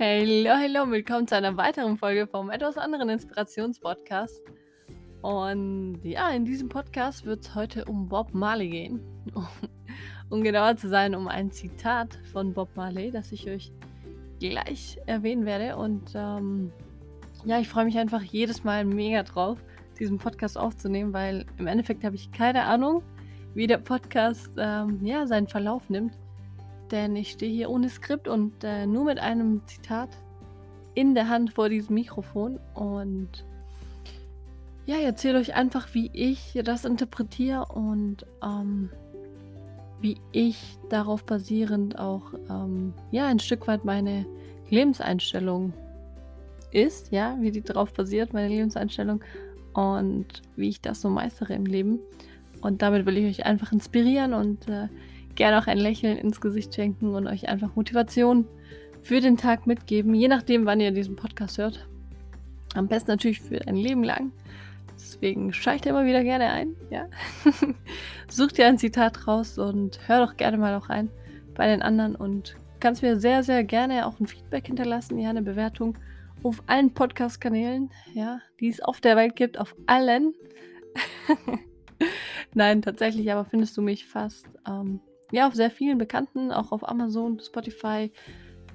Hallo, hallo, willkommen zu einer weiteren Folge vom etwas anderen Inspirationspodcast. Und ja, in diesem Podcast wird es heute um Bob Marley gehen. um genauer zu sein, um ein Zitat von Bob Marley, das ich euch gleich erwähnen werde. Und ähm, ja, ich freue mich einfach jedes Mal mega drauf, diesen Podcast aufzunehmen, weil im Endeffekt habe ich keine Ahnung, wie der Podcast ähm, ja, seinen Verlauf nimmt. Denn ich stehe hier ohne Skript und äh, nur mit einem Zitat in der Hand vor diesem Mikrofon. Und ja, ich erzähle euch einfach, wie ich das interpretiere und ähm, wie ich darauf basierend auch ähm, ja ein Stück weit meine Lebenseinstellung ist, ja, wie die darauf basiert, meine Lebenseinstellung und wie ich das so meistere im Leben. Und damit will ich euch einfach inspirieren und äh, gerne auch ein Lächeln ins Gesicht schenken und euch einfach Motivation für den Tag mitgeben, je nachdem, wann ihr diesen Podcast hört. Am besten natürlich für ein Leben lang. Deswegen scheicht immer wieder gerne ein. Ja? Sucht dir ein Zitat raus und hör doch gerne mal auch rein bei den anderen und kannst mir sehr, sehr gerne auch ein Feedback hinterlassen, ja, eine Bewertung auf allen Podcast-Kanälen, ja, die es auf der Welt gibt, auf allen. Nein, tatsächlich, aber findest du mich fast ähm, ja, auf sehr vielen bekannten, auch auf Amazon, Spotify,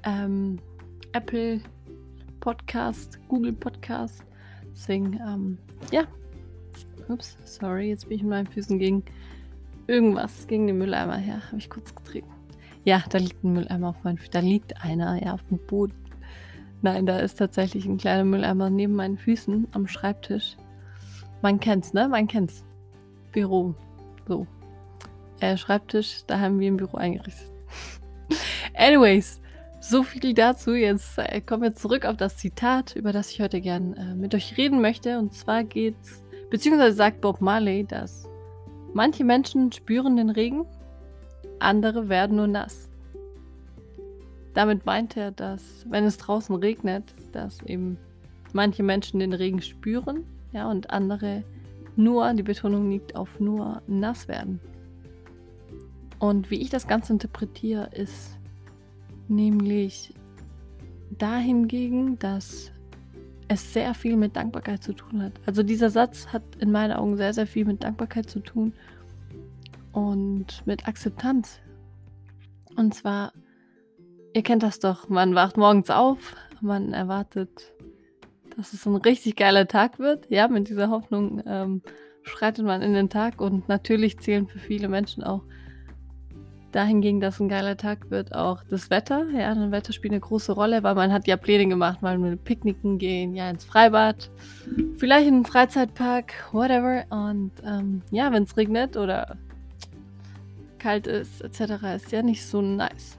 ähm, Apple Podcast, Google Podcast. Deswegen, ähm, ja. Ups, sorry, jetzt bin ich mit meinen Füßen gegen irgendwas, gegen den Mülleimer her. Habe ich kurz getreten. Ja, da liegt ein Mülleimer auf meinen Füßen. Da liegt einer, ja, auf dem Boden. Nein, da ist tatsächlich ein kleiner Mülleimer neben meinen Füßen am Schreibtisch. Man kennt's, ne? Man kennt's. Büro. So, äh, Schreibtisch da haben wir im Büro eingerichtet. Anyways, so viel dazu. Jetzt äh, kommen wir zurück auf das Zitat, über das ich heute gern äh, mit euch reden möchte. Und zwar geht's, beziehungsweise sagt Bob Marley, dass manche Menschen spüren den Regen, andere werden nur nass. Damit meint er, dass, wenn es draußen regnet, dass eben manche Menschen den Regen spüren, ja, und andere nur, die Betonung liegt auf nur nass werden. Und wie ich das Ganze interpretiere, ist nämlich dahingegen, dass es sehr viel mit Dankbarkeit zu tun hat. Also dieser Satz hat in meinen Augen sehr, sehr viel mit Dankbarkeit zu tun und mit Akzeptanz. Und zwar, ihr kennt das doch, man wacht morgens auf, man erwartet, dass es ein richtig geiler Tag wird. Ja, mit dieser Hoffnung ähm, schreitet man in den Tag und natürlich zählen für viele Menschen auch dahingegen, dass ein geiler Tag wird, auch das Wetter. Ja, das Wetter spielt eine große Rolle, weil man hat ja Pläne gemacht, mal mit Picknicken gehen, ja, ins Freibad, vielleicht in einen Freizeitpark, whatever. Und ähm, ja, wenn es regnet oder kalt ist, etc., ist ja nicht so nice.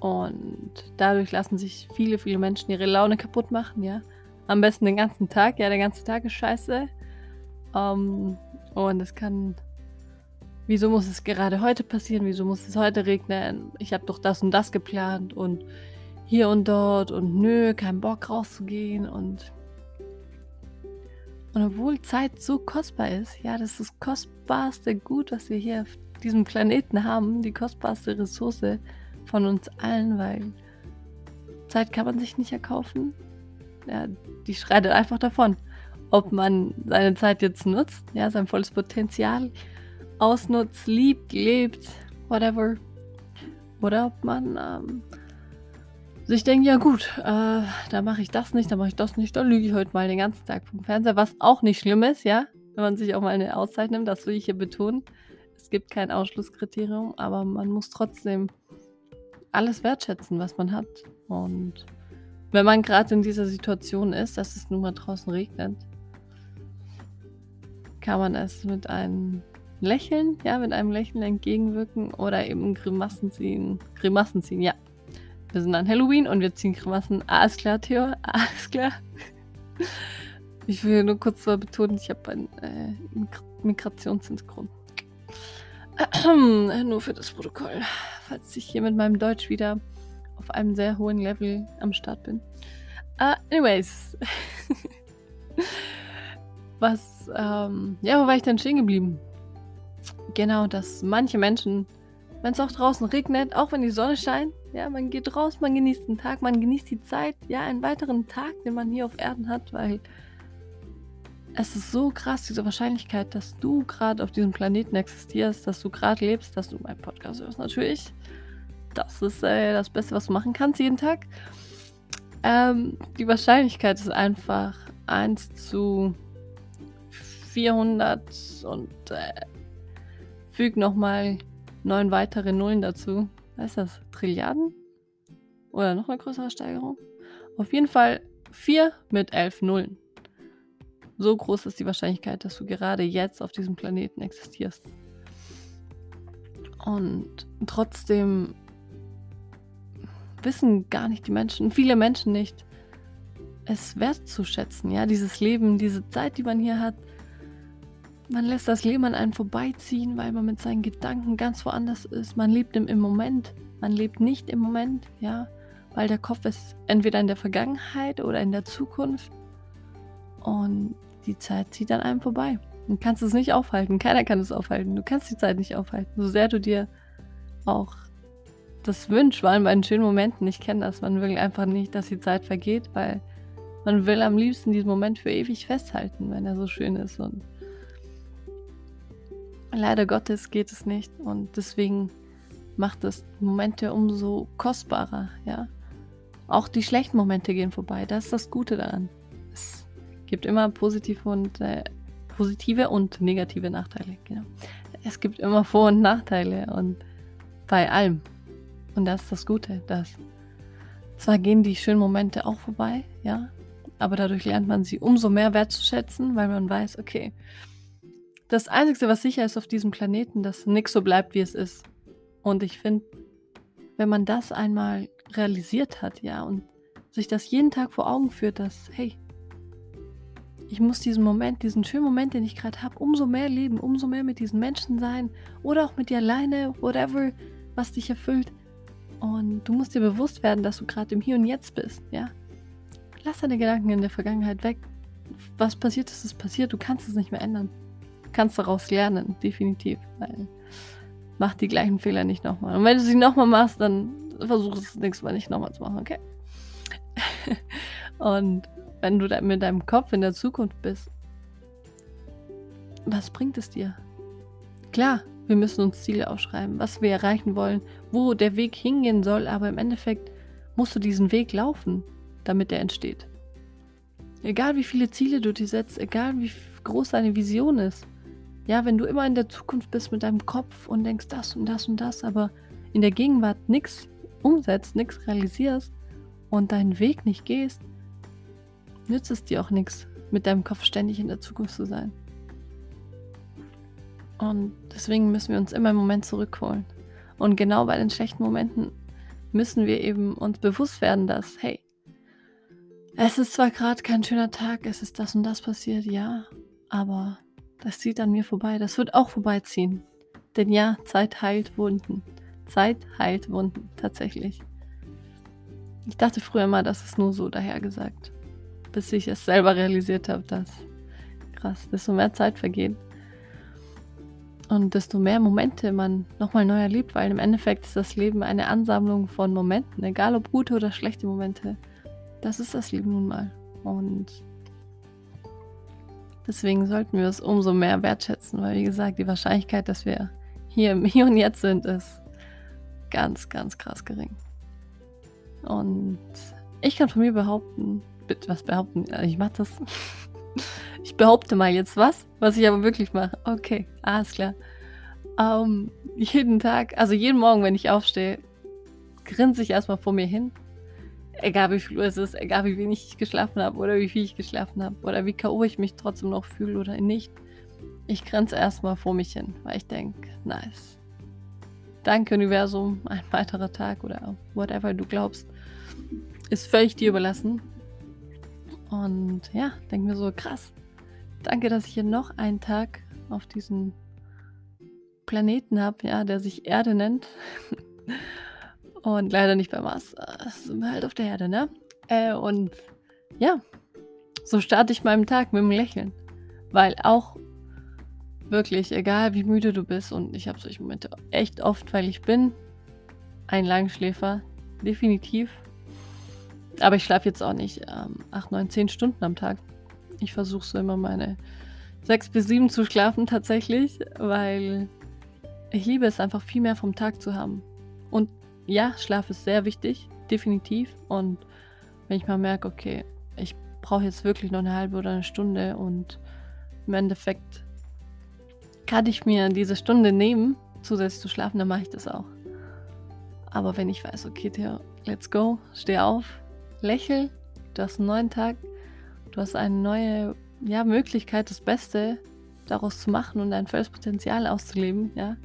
Und dadurch lassen sich viele, viele Menschen ihre Laune kaputt machen, ja. Am besten den ganzen Tag, ja, der ganze Tag ist scheiße. Um, ähm, und es kann wieso muss es gerade heute passieren, wieso muss es heute regnen, ich habe doch das und das geplant und hier und dort und nö, kein Bock rauszugehen und und obwohl Zeit so kostbar ist, ja, das ist das kostbarste Gut, was wir hier auf diesem Planeten haben, die kostbarste Ressource von uns allen, weil Zeit kann man sich nicht erkaufen. Ja, die schreitet einfach davon. Ob man seine Zeit jetzt nutzt, ja, sein volles Potenzial ausnutzt, liebt, lebt, whatever. Oder ob man ähm, sich denkt, ja gut, äh, da mache ich das nicht, da mache ich das nicht, da lüge ich heute mal den ganzen Tag vom Fernseher, was auch nicht schlimm ist, ja, wenn man sich auch mal eine Auszeit nimmt, das will ich hier betonen. Es gibt kein Ausschlusskriterium, aber man muss trotzdem alles wertschätzen, was man hat. Und wenn man gerade in dieser Situation ist, dass es nun mal draußen regnet, kann man es mit einem Lächeln, ja, mit einem Lächeln entgegenwirken oder eben Grimassen ziehen. Grimassen ziehen, ja. Wir sind an Halloween und wir ziehen Grimassen. Alles klar, Theo, alles klar. Ich will nur kurz mal betonen, ich habe einen äh, Migrationshintergrund. nur für das Protokoll, falls ich hier mit meinem Deutsch wieder auf einem sehr hohen Level am Start bin. Uh, anyways. Was, ähm, ja, wo war ich denn stehen geblieben? Genau, dass manche Menschen wenn es auch draußen regnet, auch wenn die Sonne scheint, ja, man geht raus, man genießt den Tag, man genießt die Zeit, ja, einen weiteren Tag, den man hier auf Erden hat, weil es ist so krass, diese Wahrscheinlichkeit, dass du gerade auf diesem Planeten existierst, dass du gerade lebst, dass du meinen Podcast hörst, natürlich. Das ist äh, das Beste, was du machen kannst jeden Tag. Ähm, die Wahrscheinlichkeit ist einfach 1 zu 400 und äh, füg nochmal neun weitere Nullen dazu. Was ist das? Trilliarden? Oder noch eine größere Steigerung? Auf jeden Fall 4 mit 11 Nullen. So groß ist die Wahrscheinlichkeit, dass du gerade jetzt auf diesem Planeten existierst. Und trotzdem wissen gar nicht die Menschen, viele Menschen nicht, es wertzuschätzen, ja, dieses Leben, diese Zeit, die man hier hat. Man lässt das Leben an einen vorbeiziehen, weil man mit seinen Gedanken ganz woanders ist. Man lebt im, im Moment. Man lebt nicht im Moment, ja, weil der Kopf ist entweder in der Vergangenheit oder in der Zukunft. Und die Zeit zieht an einem vorbei. Du kannst es nicht aufhalten. Keiner kann es aufhalten. Du kannst die Zeit nicht aufhalten. So sehr du dir auch das wünschst, vor allem bei den schönen Momenten. Ich kenne das. Man will einfach nicht, dass die Zeit vergeht, weil man will am liebsten diesen Moment für ewig festhalten, wenn er so schön ist. Und leider Gottes geht es nicht. Und deswegen macht es Momente umso kostbarer, ja. Auch die schlechten Momente gehen vorbei. Das ist das Gute daran. Es gibt immer positive und äh, positive und negative Nachteile. Genau. Es gibt immer Vor- und Nachteile und bei allem. Und das ist das Gute, dass zwar gehen die schönen Momente auch vorbei, ja, aber dadurch lernt man sie umso mehr wertzuschätzen, weil man weiß, okay, das Einzige, was sicher ist auf diesem Planeten, dass nichts so bleibt, wie es ist. Und ich finde, wenn man das einmal realisiert hat, ja, und sich das jeden Tag vor Augen führt, dass, hey, ich muss diesen Moment, diesen schönen Moment, den ich gerade habe, umso mehr leben, umso mehr mit diesen Menschen sein oder auch mit dir alleine, whatever, was dich erfüllt. Und du musst dir bewusst werden, dass du gerade im Hier und Jetzt bist, ja. Lass deine Gedanken in der Vergangenheit weg. Was passiert ist, ist passiert. Du kannst es nicht mehr ändern. Kannst daraus lernen, definitiv. Weil mach die gleichen Fehler nicht nochmal. Und wenn du sie nochmal machst, dann versuch es das nächste Mal nicht nochmal zu machen, okay? und wenn du da mit deinem Kopf in der Zukunft bist, was bringt es dir? Klar, wir müssen uns Ziele aufschreiben, was wir erreichen wollen, wo der Weg hingehen soll, aber im Endeffekt musst du diesen Weg laufen damit er entsteht. Egal wie viele Ziele du dir setzt, egal wie groß deine Vision ist. Ja, wenn du immer in der Zukunft bist mit deinem Kopf und denkst das und das und das, aber in der Gegenwart nichts umsetzt, nichts realisierst und deinen Weg nicht gehst, nützt es dir auch nichts, mit deinem Kopf ständig in der Zukunft zu sein. Und deswegen müssen wir uns immer im Moment zurückholen. Und genau bei den schlechten Momenten müssen wir eben uns bewusst werden, dass, hey, es ist zwar gerade kein schöner Tag, es ist das und das passiert, ja, aber das zieht an mir vorbei. Das wird auch vorbeiziehen. Denn ja, Zeit heilt Wunden. Zeit heilt Wunden, tatsächlich. Ich dachte früher immer, das ist nur so dahergesagt. Bis ich es selber realisiert habe, dass krass, desto mehr Zeit vergeht. Und desto mehr Momente man nochmal neu erlebt, weil im Endeffekt ist das Leben eine Ansammlung von Momenten, egal ob gute oder schlechte Momente. Das ist das Leben nun mal. Und deswegen sollten wir es umso mehr wertschätzen, weil wie gesagt, die Wahrscheinlichkeit, dass wir hier im Hier und Jetzt sind, ist ganz, ganz krass gering. Und ich kann von mir behaupten, bitte was behaupten, ich mache das. ich behaupte mal jetzt was, was ich aber wirklich mache. Okay, alles klar. Um, ähm, jeden Tag, also jeden Morgen, wenn ich aufstehe, grinse ich erstmal vor mir hin Egal wie viel Uhr es ist, egal wie wenig ich geschlafen habe oder wie viel ich geschlafen habe oder wie K.O. ich mich trotzdem noch fühle oder nicht. Ich grenze erstmal vor mich hin, weil ich denke, nice. Danke, Universum, ein weiterer Tag oder whatever du glaubst, ist völlig dir überlassen. Und ja, denke mir so, krass. Danke, dass ich hier noch einen Tag auf diesem Planeten habe, ja, der sich Erde nennt. Und leider nicht beim Mars. Sind wir halt auf der Erde, ne? Äh, und ja, so starte ich meinen Tag mit einem Lächeln. Weil auch Wirklich, egal wie müde du bist. Und ich habe solche Momente echt oft, weil ich bin ein Langschläfer. Definitiv. Aber ich schlafe jetzt auch nicht ähm, 8, 9, 10 Stunden am Tag. Ich versuche so immer meine 6 bis 7 zu schlafen tatsächlich, weil ich liebe es einfach viel mehr vom Tag zu haben. Und ja, Schlaf ist sehr wichtig, definitiv. Und wenn ich mal merke, okay, ich brauche jetzt wirklich noch eine halbe oder eine Stunde und im Endeffekt kann ich mir diese Stunde nehmen, zusätzlich zu schlafen, dann mache ich das auch. Aber wenn ich weiß, okay, Theo, let's go, steh auf, lächel, du hast einen neuen Tag, du hast eine neue ja, Möglichkeit, das Beste daraus zu machen und dein volles Potenzial auszuleben, ja.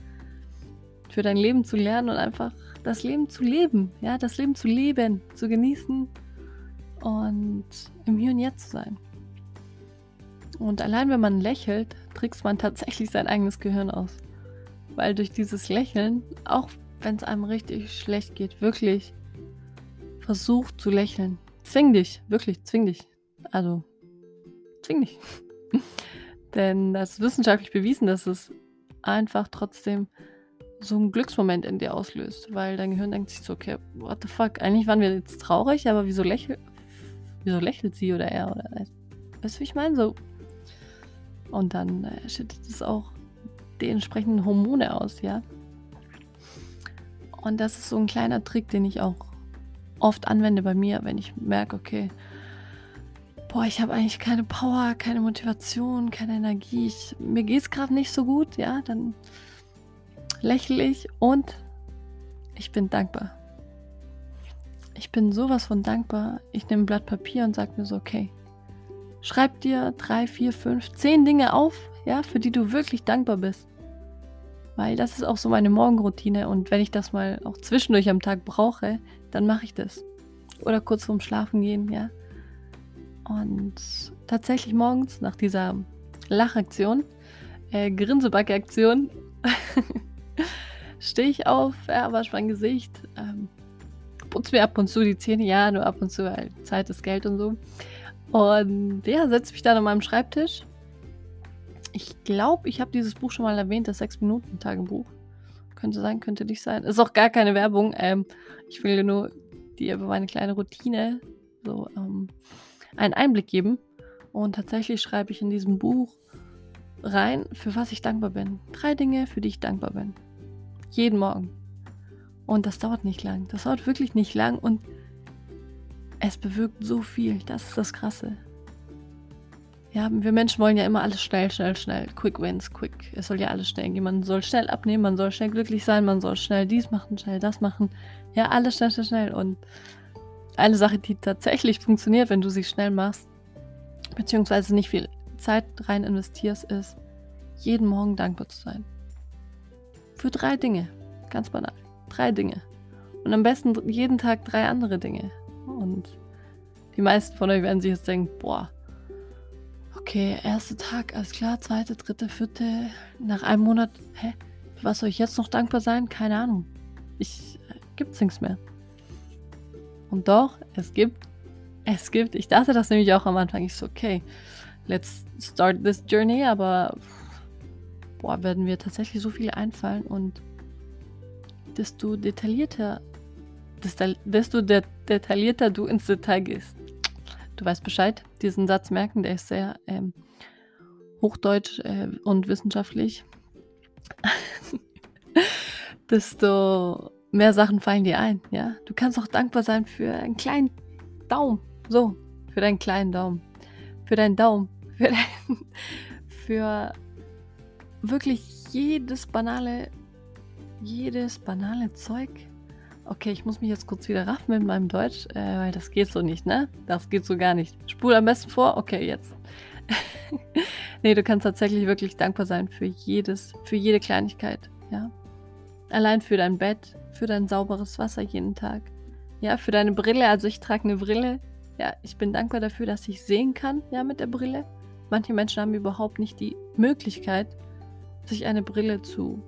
Für dein Leben zu lernen und einfach das Leben zu leben, ja, das Leben zu leben, zu genießen und im Hier und Jetzt zu sein. Und allein wenn man lächelt, trickst man tatsächlich sein eigenes Gehirn aus. Weil durch dieses Lächeln, auch wenn es einem richtig schlecht geht, wirklich versuch zu lächeln. Zwing dich, wirklich, zwing dich. Also, zwing dich. Denn das ist wissenschaftlich bewiesen, dass es einfach trotzdem so einen Glücksmoment in dir auslöst, weil dein Gehirn denkt sich so, okay, what the fuck, eigentlich waren wir jetzt traurig, aber wieso, lächel wieso lächelt sie oder er oder weißt du, wie ich meine? So. Und dann äh, schüttet es auch die entsprechenden Hormone aus, ja. Und das ist so ein kleiner Trick, den ich auch oft anwende bei mir, wenn ich merke, okay, boah, ich habe eigentlich keine Power, keine Motivation, keine Energie, ich, mir geht es gerade nicht so gut, ja, dann lächle ich und ich bin dankbar. Ich bin sowas von dankbar. Ich nehme ein Blatt Papier und sage mir so, okay, schreib dir drei, vier, fünf, zehn Dinge auf, ja, für die du wirklich dankbar bist. Weil das ist auch so meine Morgenroutine und wenn ich das mal auch zwischendurch am Tag brauche, dann mache ich das. Oder kurz vorm Schlafen gehen, ja. Und tatsächlich morgens nach dieser Lachaktion, äh, Grinsebacke-Aktion, stehe ich auf, ja, wasche mein Gesicht, ähm, putze mir ab und zu die Zähne, ja, nur ab und zu, weil Zeit ist Geld und so. Und ja, setze mich dann an meinem Schreibtisch. Ich glaube, ich habe dieses Buch schon mal erwähnt, das 6-Minuten-Tagebuch. Könnte sein, könnte nicht sein. Ist auch gar keine Werbung. Ähm, ich will dir nur dir über meine kleine Routine so ähm, einen Einblick geben. Und tatsächlich schreibe ich in diesem Buch rein, für was ich dankbar bin. Drei Dinge, für die ich dankbar bin. Jeden Morgen. Und das dauert nicht lang. Das dauert wirklich nicht lang und es bewirkt so viel. Das ist das Krasse. Ja, wir Menschen wollen ja immer alles schnell, schnell, schnell. Quick wins, quick. Es soll ja alles schnell gehen. Man soll schnell abnehmen, man soll schnell glücklich sein, man soll schnell dies machen, schnell das machen. Ja, alles schnell, schnell, schnell. Und eine Sache, die tatsächlich funktioniert, wenn du sie schnell machst, beziehungsweise nicht viel Zeit rein investierst, ist, jeden Morgen dankbar zu sein. Für drei Dinge. Ganz banal. Drei Dinge. Und am besten jeden Tag drei andere Dinge. Und die meisten von euch werden sich jetzt denken, boah, okay, erster Tag, alles klar, zweite, dritte, vierte, nach einem Monat, hä? Für was soll ich jetzt noch dankbar sein? Keine Ahnung. Ich, äh, gibt's nichts mehr. Und doch, es gibt, es gibt, ich dachte das nämlich auch am Anfang, ich so, okay, let's start this journey, aber boah, werden wir tatsächlich so viel einfallen und desto detaillierter, desto de detaillierter du ins Detail gehst. Du weißt Bescheid, diesen Satz merken, der ist sehr ähm, hochdeutsch äh, und wissenschaftlich. desto mehr Sachen fallen dir ein, ja. Du kannst auch dankbar sein für einen kleinen Daumen. So, für deinen kleinen Daumen. Für deinen Daumen. Für, dein, für wirklich jedes banale jedes banale Zeug. Okay, ich muss mich jetzt kurz wieder raffen mit meinem Deutsch, äh, weil das geht so nicht, ne? Das geht so gar nicht. Spul am besten vor. Okay, jetzt. nee, du kannst tatsächlich wirklich dankbar sein für jedes, für jede Kleinigkeit, ja? Allein für dein Bett, für dein sauberes Wasser jeden Tag. Ja, für deine Brille. Also ich trage eine Brille. Ja, ich bin dankbar dafür, dass ich sehen kann, ja, mit der Brille. Manche Menschen haben überhaupt nicht die Möglichkeit, sich eine Brille zu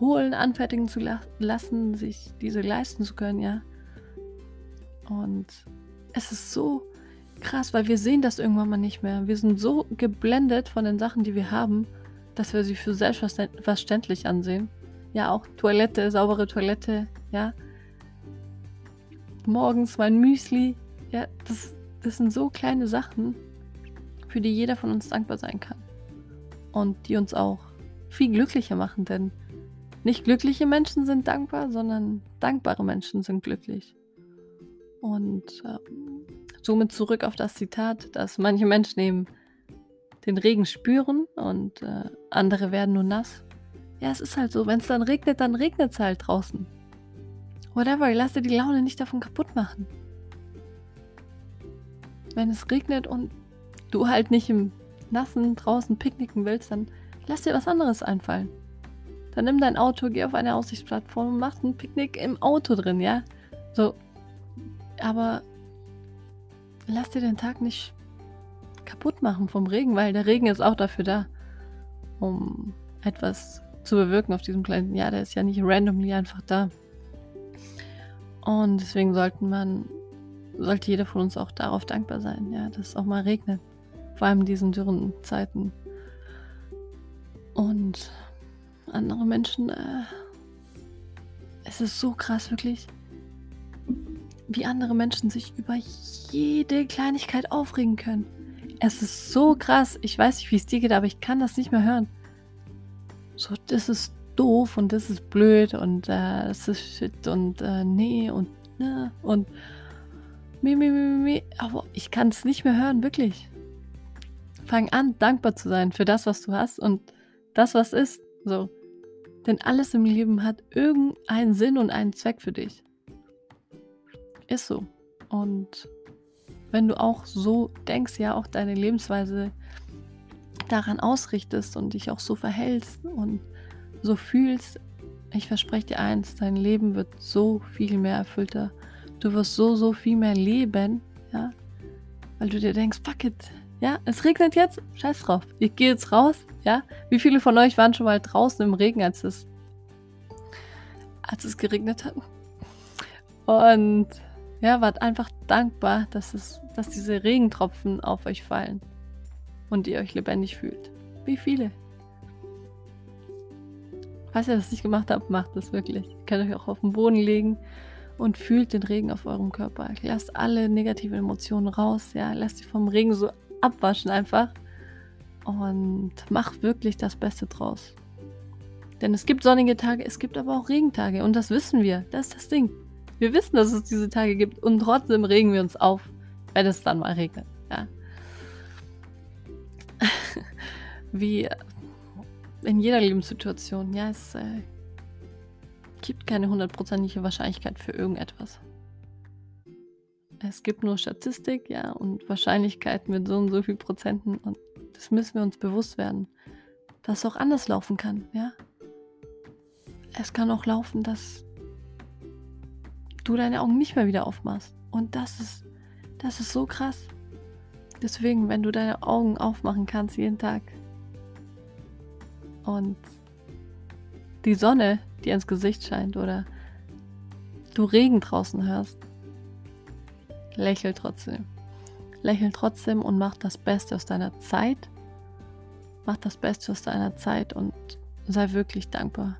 holen, anfertigen zu la lassen, sich diese leisten zu können, ja. Und es ist so krass, weil wir sehen das irgendwann mal nicht mehr. Wir sind so geblendet von den Sachen, die wir haben, dass wir sie für selbstverständlich ansehen. Ja, auch Toilette, saubere Toilette, ja. Morgens mein Müsli, ja, das, das sind so kleine Sachen, für die jeder von uns dankbar sein kann. Und die uns auch viel glücklicher machen, denn nicht glückliche Menschen sind dankbar, sondern dankbare Menschen sind glücklich. Und ähm, somit zurück auf das Zitat, dass manche Menschen eben den Regen spüren und äh, andere werden nur nass. Ja, es ist halt so, wenn es dann regnet, dann regnet es halt draußen. Whatever, lass dir die Laune nicht davon kaputt machen. Wenn es regnet und du halt nicht im Nassen draußen picknicken willst, dann lass dir was anderes einfallen. Dann nimm dein Auto, geh auf eine Aussichtsplattform und mach ein Picknick im Auto drin, ja? So. Aber lass dir den Tag nicht kaputt machen vom Regen, weil der Regen ist auch dafür da, um etwas zu bewirken auf diesem Planeten. Ja, der ist ja nicht randomly einfach da. Und deswegen sollten man, sollte jeder von uns auch darauf dankbar sein, ja, dass es auch mal regnet. Vor allem in diesen dürren Zeiten. Und andere Menschen, äh, es ist so krass, wirklich, wie andere Menschen sich über jede Kleinigkeit aufregen können. Es ist so krass. Ich weiß nicht, wie es dir geht, aber ich kann das nicht mehr hören. So, das ist doof und das ist blöd und äh, das ist shit und äh, nee und ne und mi, mi, mi, mi. Aber ich kann es nicht mehr hören, wirklich. Fang an, dankbar zu sein für das, was du hast und das, was ist. So. Denn alles im Leben hat irgendeinen Sinn und einen Zweck für dich. Ist so. Und wenn du auch so denkst, ja, auch deine Lebensweise daran ausrichtest und dich auch so verhältst und so fühlst, ich verspreche dir eins, dein Leben wird so viel mehr erfüllter. Du wirst so, so viel mehr leben, ja, weil du dir denkst, fuck it, ja, es regnet jetzt, scheiß drauf, ich gehe jetzt raus, ja. Wie viele von euch waren schon mal draußen im Regen, als es, als es geregnet hat? Und ja, wart einfach dankbar, dass, es, dass diese Regentropfen auf euch fallen und ihr euch lebendig fühlt. Wie viele? Falls ihr das nicht gemacht habt, macht das wirklich. Ihr könnt euch auch auf den Boden legen und fühlt den Regen auf eurem Körper. Lasst alle negativen Emotionen raus, ja. Lasst sie vom Regen so abwaschen einfach. Und macht wirklich das Beste draus. Denn es gibt sonnige Tage, es gibt aber auch Regentage. Und das wissen wir. Das ist das Ding. Wir wissen, dass es diese Tage gibt und trotzdem regen wir uns auf, wenn es dann mal regnet. Ja. Wie in jeder Lebenssituation. Ja, es äh, gibt keine hundertprozentige Wahrscheinlichkeit für irgendetwas. Es gibt nur Statistik, ja, und Wahrscheinlichkeiten mit so und so viel Prozenten. Und das müssen wir uns bewusst werden, dass es auch anders laufen kann, ja. Es kann auch laufen, dass du deine Augen nicht mehr wieder aufmachst. Und das ist, das ist so krass. Deswegen, wenn du deine Augen aufmachen kannst jeden Tag und die Sonne dir ins Gesicht scheint oder du Regen draußen hörst, lächel trotzdem. Lächel trotzdem und mach das Beste aus deiner Zeit. Mach das Beste aus deiner Zeit und sei wirklich dankbar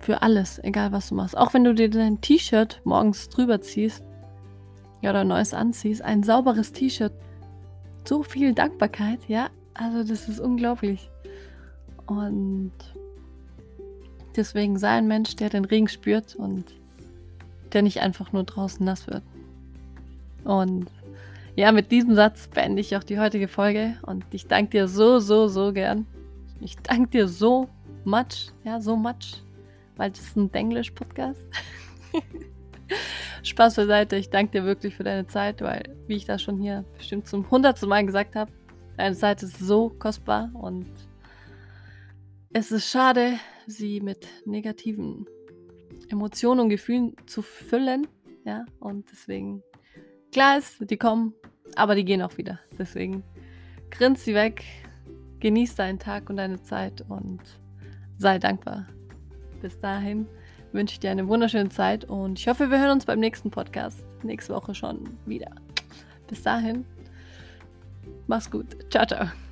für alles, egal was du machst. Auch wenn du dir dein T-Shirt morgens drüber ziehst ja, oder neues anziehst, ein sauberes T-Shirt. So viel Dankbarkeit, ja. Also das ist unglaublich. Und deswegen sei ein Mensch, der den Regen spürt und der nicht einfach nur draußen nass wird. Und ja, mit diesem Satz beende ich auch die heutige Folge und ich danke dir so, so, so gern. Ich danke dir so much, ja, so much weil das ist ein Denglisch-Podcast. Spaß beiseite, ich danke dir wirklich für deine Zeit, weil, wie ich das schon hier bestimmt zum hundertsten Mal gesagt habe, deine Zeit ist so kostbar und es ist schade, sie mit negativen Emotionen und Gefühlen zu füllen. Ja, und deswegen, klar ist, die kommen, aber die gehen auch wieder. Deswegen grinst sie weg, genieß deinen Tag und deine Zeit und sei dankbar bis dahin wünsche ich dir eine wunderschöne Zeit und ich hoffe, wir hören uns beim nächsten Podcast. Nächste Woche schon wieder. Bis dahin, mach's gut. Ciao, ciao.